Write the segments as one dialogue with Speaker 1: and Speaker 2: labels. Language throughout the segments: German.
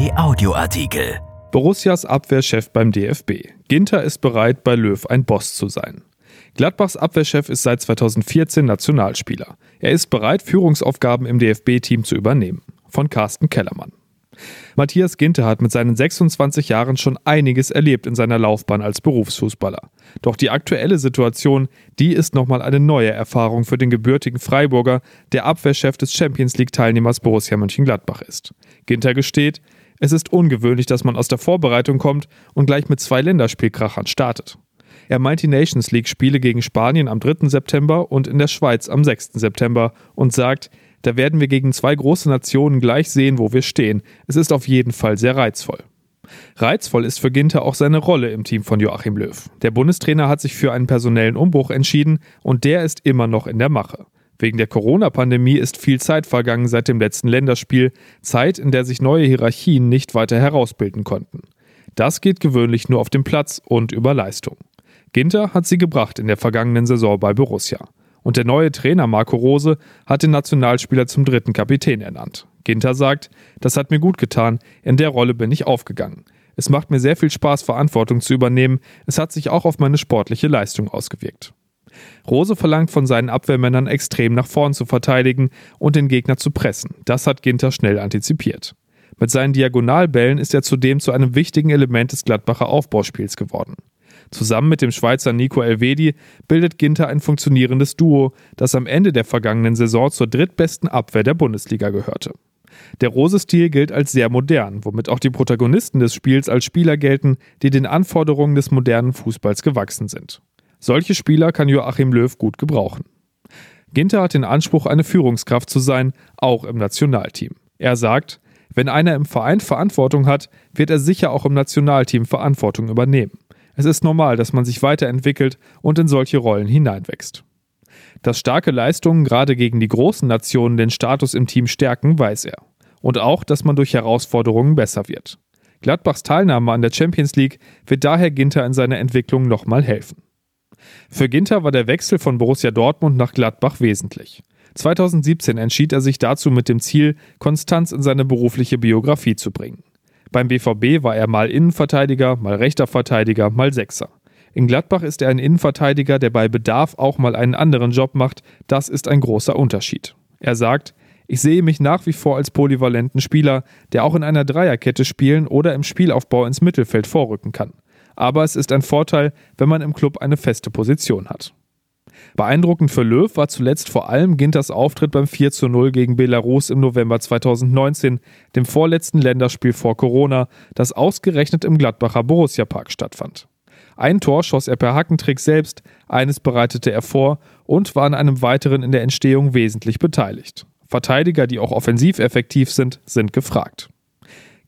Speaker 1: RP Audioartikel.
Speaker 2: Borussias Abwehrchef beim DFB. Ginter ist bereit, bei Löw ein Boss zu sein. Gladbachs Abwehrchef ist seit 2014 Nationalspieler. Er ist bereit, Führungsaufgaben im DFB-Team zu übernehmen. Von Carsten Kellermann. Matthias Ginter hat mit seinen 26 Jahren schon einiges erlebt in seiner Laufbahn als Berufsfußballer. Doch die aktuelle Situation, die ist nochmal eine neue Erfahrung für den gebürtigen Freiburger, der Abwehrchef des Champions League-Teilnehmers Borussia Mönchengladbach ist. Ginter gesteht, es ist ungewöhnlich, dass man aus der Vorbereitung kommt und gleich mit zwei Länderspielkrachern startet. Er meint die Nations League-Spiele gegen Spanien am 3. September und in der Schweiz am 6. September und sagt, da werden wir gegen zwei große Nationen gleich sehen, wo wir stehen. Es ist auf jeden Fall sehr reizvoll. Reizvoll ist für Ginter auch seine Rolle im Team von Joachim Löw. Der Bundestrainer hat sich für einen personellen Umbruch entschieden und der ist immer noch in der Mache. Wegen der Corona-Pandemie ist viel Zeit vergangen seit dem letzten Länderspiel, Zeit, in der sich neue Hierarchien nicht weiter herausbilden konnten. Das geht gewöhnlich nur auf dem Platz und über Leistung. Ginter hat sie gebracht in der vergangenen Saison bei Borussia. Und der neue Trainer Marco Rose hat den Nationalspieler zum dritten Kapitän ernannt. Ginter sagt, das hat mir gut getan, in der Rolle bin ich aufgegangen. Es macht mir sehr viel Spaß, Verantwortung zu übernehmen, es hat sich auch auf meine sportliche Leistung ausgewirkt. Rose verlangt von seinen Abwehrmännern extrem nach vorn zu verteidigen und den Gegner zu pressen. Das hat Ginter schnell antizipiert. Mit seinen Diagonalbällen ist er zudem zu einem wichtigen Element des Gladbacher Aufbauspiels geworden. Zusammen mit dem Schweizer Nico Elvedi bildet Ginter ein funktionierendes Duo, das am Ende der vergangenen Saison zur drittbesten Abwehr der Bundesliga gehörte. Der Rose-Stil gilt als sehr modern, womit auch die Protagonisten des Spiels als Spieler gelten, die den Anforderungen des modernen Fußballs gewachsen sind. Solche Spieler kann Joachim Löw gut gebrauchen. Ginter hat den Anspruch, eine Führungskraft zu sein, auch im Nationalteam. Er sagt, wenn einer im Verein Verantwortung hat, wird er sicher auch im Nationalteam Verantwortung übernehmen. Es ist normal, dass man sich weiterentwickelt und in solche Rollen hineinwächst. Dass starke Leistungen gerade gegen die großen Nationen den Status im Team stärken, weiß er. Und auch, dass man durch Herausforderungen besser wird. Gladbachs Teilnahme an der Champions League wird daher Ginter in seiner Entwicklung nochmal helfen. Für Ginter war der Wechsel von Borussia Dortmund nach Gladbach wesentlich. 2017 entschied er sich dazu mit dem Ziel, Konstanz in seine berufliche Biografie zu bringen. Beim BVB war er mal Innenverteidiger, mal rechter Verteidiger, mal Sechser. In Gladbach ist er ein Innenverteidiger, der bei Bedarf auch mal einen anderen Job macht. Das ist ein großer Unterschied. Er sagt, ich sehe mich nach wie vor als polyvalenten Spieler, der auch in einer Dreierkette spielen oder im Spielaufbau ins Mittelfeld vorrücken kann. Aber es ist ein Vorteil, wenn man im Club eine feste Position hat. Beeindruckend für Löw war zuletzt vor allem Ginters Auftritt beim 4 zu 0 gegen Belarus im November 2019, dem vorletzten Länderspiel vor Corona, das ausgerechnet im Gladbacher Borussia Park stattfand. Ein Tor schoss er per Hackentrick selbst, eines bereitete er vor und war an einem weiteren in der Entstehung wesentlich beteiligt. Verteidiger, die auch offensiv effektiv sind, sind gefragt.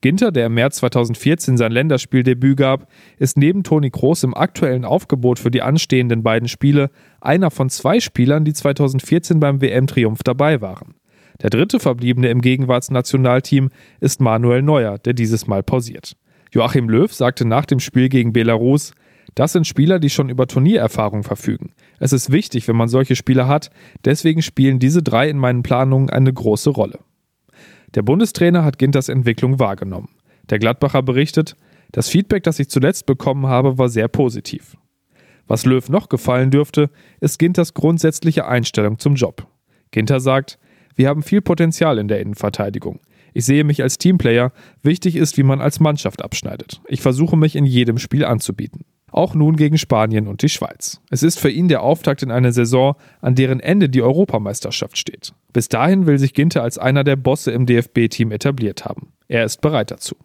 Speaker 2: Ginter, der im März 2014 sein Länderspieldebüt gab, ist neben Toni Kroos im aktuellen Aufgebot für die anstehenden beiden Spiele einer von zwei Spielern, die 2014 beim WM-Triumph dabei waren. Der dritte Verbliebene im Gegenwartsnationalteam ist Manuel Neuer, der dieses Mal pausiert. Joachim Löw sagte nach dem Spiel gegen Belarus, das sind Spieler, die schon über Turniererfahrung verfügen. Es ist wichtig, wenn man solche Spieler hat, deswegen spielen diese drei in meinen Planungen eine große Rolle. Der Bundestrainer hat Ginters Entwicklung wahrgenommen. Der Gladbacher berichtet, das Feedback, das ich zuletzt bekommen habe, war sehr positiv. Was Löw noch gefallen dürfte, ist Ginters grundsätzliche Einstellung zum Job. Ginter sagt, wir haben viel Potenzial in der Innenverteidigung. Ich sehe mich als Teamplayer. Wichtig ist, wie man als Mannschaft abschneidet. Ich versuche mich in jedem Spiel anzubieten. Auch nun gegen Spanien und die Schweiz. Es ist für ihn der Auftakt in eine Saison, an deren Ende die Europameisterschaft steht. Bis dahin will sich Ginter als einer der Bosse im DFB-Team etabliert haben. Er ist bereit dazu.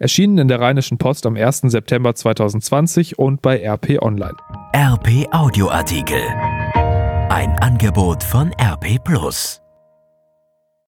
Speaker 2: Erschienen in der Rheinischen Post am 1. September 2020 und bei RP Online.
Speaker 1: RP Audioartikel. Ein Angebot von RP Plus.